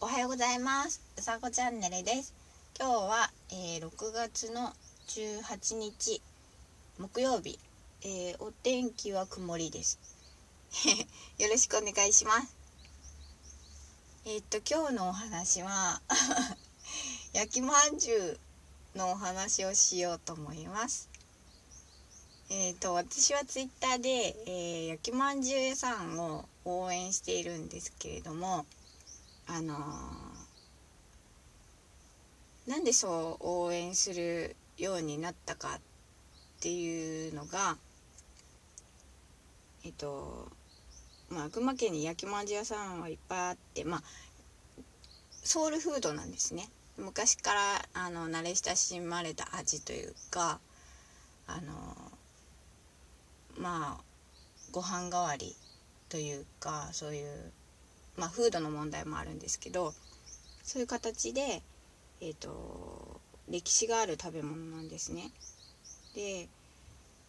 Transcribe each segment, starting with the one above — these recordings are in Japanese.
おはようございます。うさこチャンネルです。今日は、えー、6月の18日木曜日、えー、お天気は曇りです。よろしくお願いします。えー、っと今日のお話は 焼きまんじゅうのお話をしようと思います。えーと、私はツイッターで、えー、焼きまんじゅう屋さんを応援しているんですけれどもあの、なんでそう応援するようになったかっていうのがえっとまあ群馬県に焼きまんじ屋さんはいっぱいあってまあソウルフードなんですね。昔からあの慣れ親しまれた味というかあのまあご飯代わりというかそういうまあ、フードの問題もあるんですけどそういう形で、えーと、歴史がある食べ物なんですね。で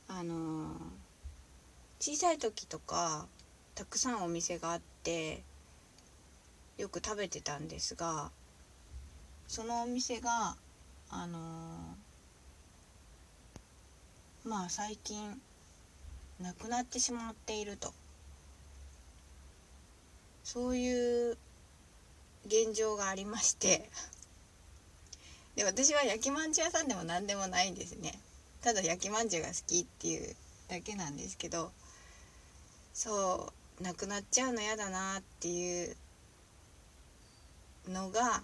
あのー、小さい時とかたくさんお店があってよく食べてたんですがそのお店があのー、まあ最近なくなってしまっていると。そういう現状がありましてで私は焼きまんじゅう屋さんでも何でもないんですね。ただ焼きまんじゅうが好きっていうだけなんですけどそうなくなっちゃうの嫌だなっていうのが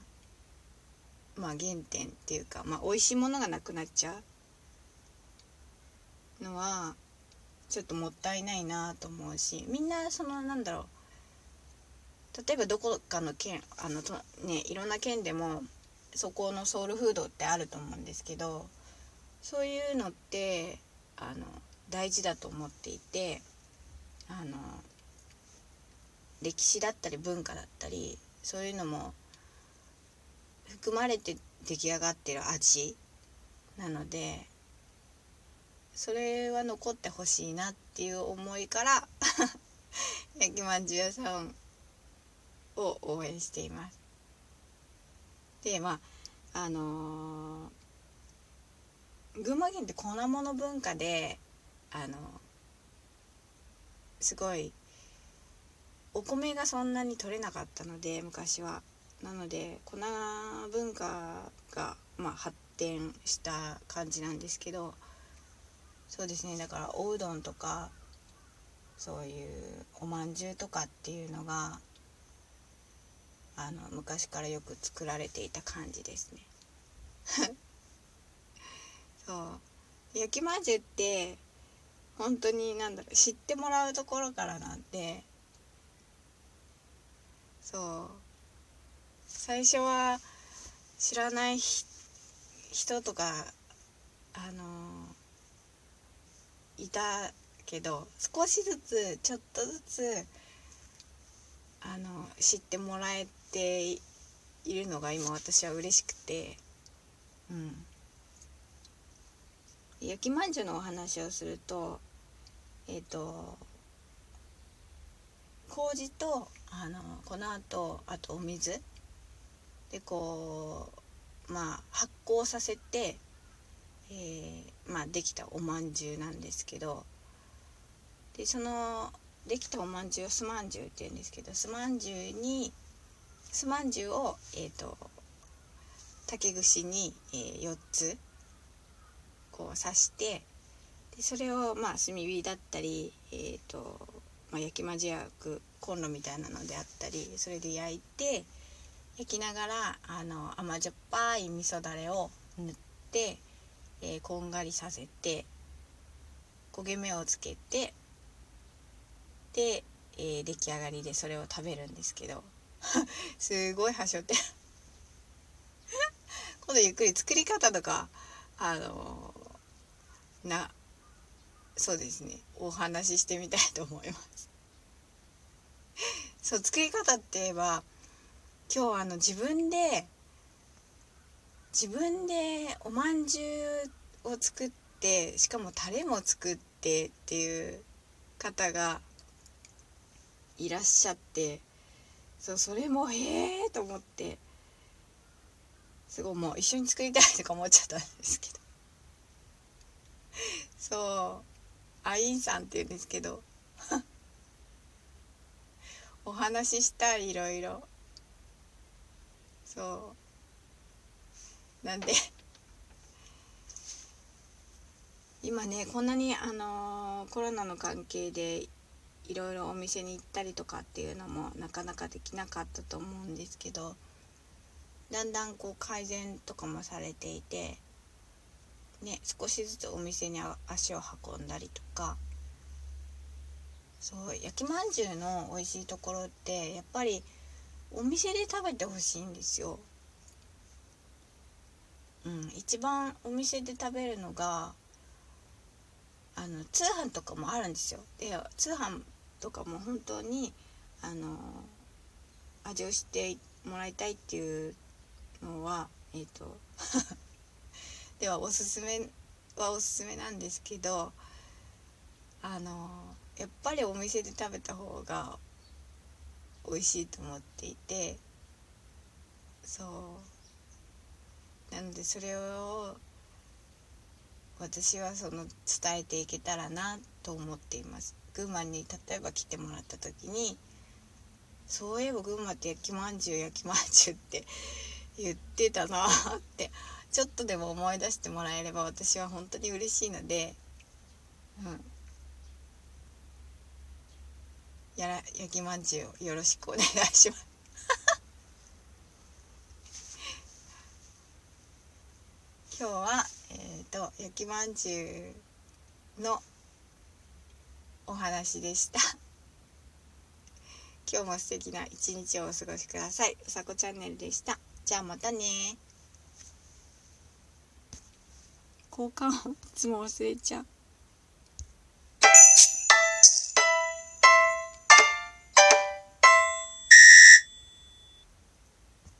まあ原点っていうかまあ美味しいものがなくなっちゃうのはちょっともったいないなと思うしみんなそのなんだろう例えばどこかの県あのとねいろんな県でもそこのソウルフードってあると思うんですけどそういうのってあの大事だと思っていてあの歴史だったり文化だったりそういうのも含まれて出来上がってる味なのでそれは残ってほしいなっていう思いから 焼きまんじゅう屋さんを応援しています。でまああのー、群馬県って粉物文化であのすごいお米がそんなに取れなかったので昔は。なので粉文化が、まあ、発展した感じなんですけどそうですねだからおうどんとかそういうおまんじゅうとかっていうのがあの昔からよく作られていた感じですね。そう。焼きまんじゅうって本当に何だろう知ってもらうところからなんでそう。最初は知らない人とかあのいたけど少しずつちょっとずつあの知ってもらえているのが今私は嬉しくて。うん。焼きまんじゅうのお話をするとえっ、ー、と麹とあの粉とあとお水。でこうまあ発酵させて、えー、まあ、できたおまんじゅうなんですけど。でそのできたおまんじゅうをすまんじゅうって言うんですけどすまんじゅうにすまんじゅうを、えーと、竹串に、えー、4つこう刺してでそれをまあ炭火だったり、えーとまあ、焼きまじ焼くコンロみたいなのであったりそれで焼いて焼きながらあの甘じょっぱい味噌だれを塗って、えー、こんがりさせて焦げ目をつけてで、えー、出来上がりでそれを食べるんですけど。すごいはしょって。今度ゆっくり作り方とかあの、なそうですね。お話ししてみたいと思います。そう作り方って言えば今日あの自分で自分でおまんじゅうを作ってしかもタレも作ってっていう方がいらっしゃってそうそれもへえと思って。すごいもう一緒に作りたいとか思っちゃったんですけど。そう。アインさんって言うんですけど。お話ししたいいろいろ。そう。なんで。今ねこんなにあのー、コロナの関係でいろいろお店に行ったりとかっていうのもなかなかできなかったと思うんですけどだんだんこう改善とかもされていてね少しずつお店に足を運んだりとかそう焼きまんじゅうの美味しいところってやっぱりお店で食べてほしいんですよ。うん、一番お店で食べるのがあの通販とかもあるんですよ。で通販とかも本当にあの味を知ってもらいたいっていうのはえっ、ー、とではおすすめはおすすめなんですけどあのやっぱりお店で食べた方が美味しいと思っていてそう。なのでそれを私はその伝えていけたらなと思っています。群馬に例えば来てもらった時にそういえば群馬って焼きまんじゅう焼きまんじゅうって言ってたなってちょっとでも思い出してもらえれば私は本当に嬉しいのでうん。やら焼きまんじゅうよろしくお願いします。今日は、と焼きまんじゅうのお話でした。今日も素敵な一日をお過ごしください。うさこチャンネルでした。じゃあまたね。交換いつも忘れちゃう。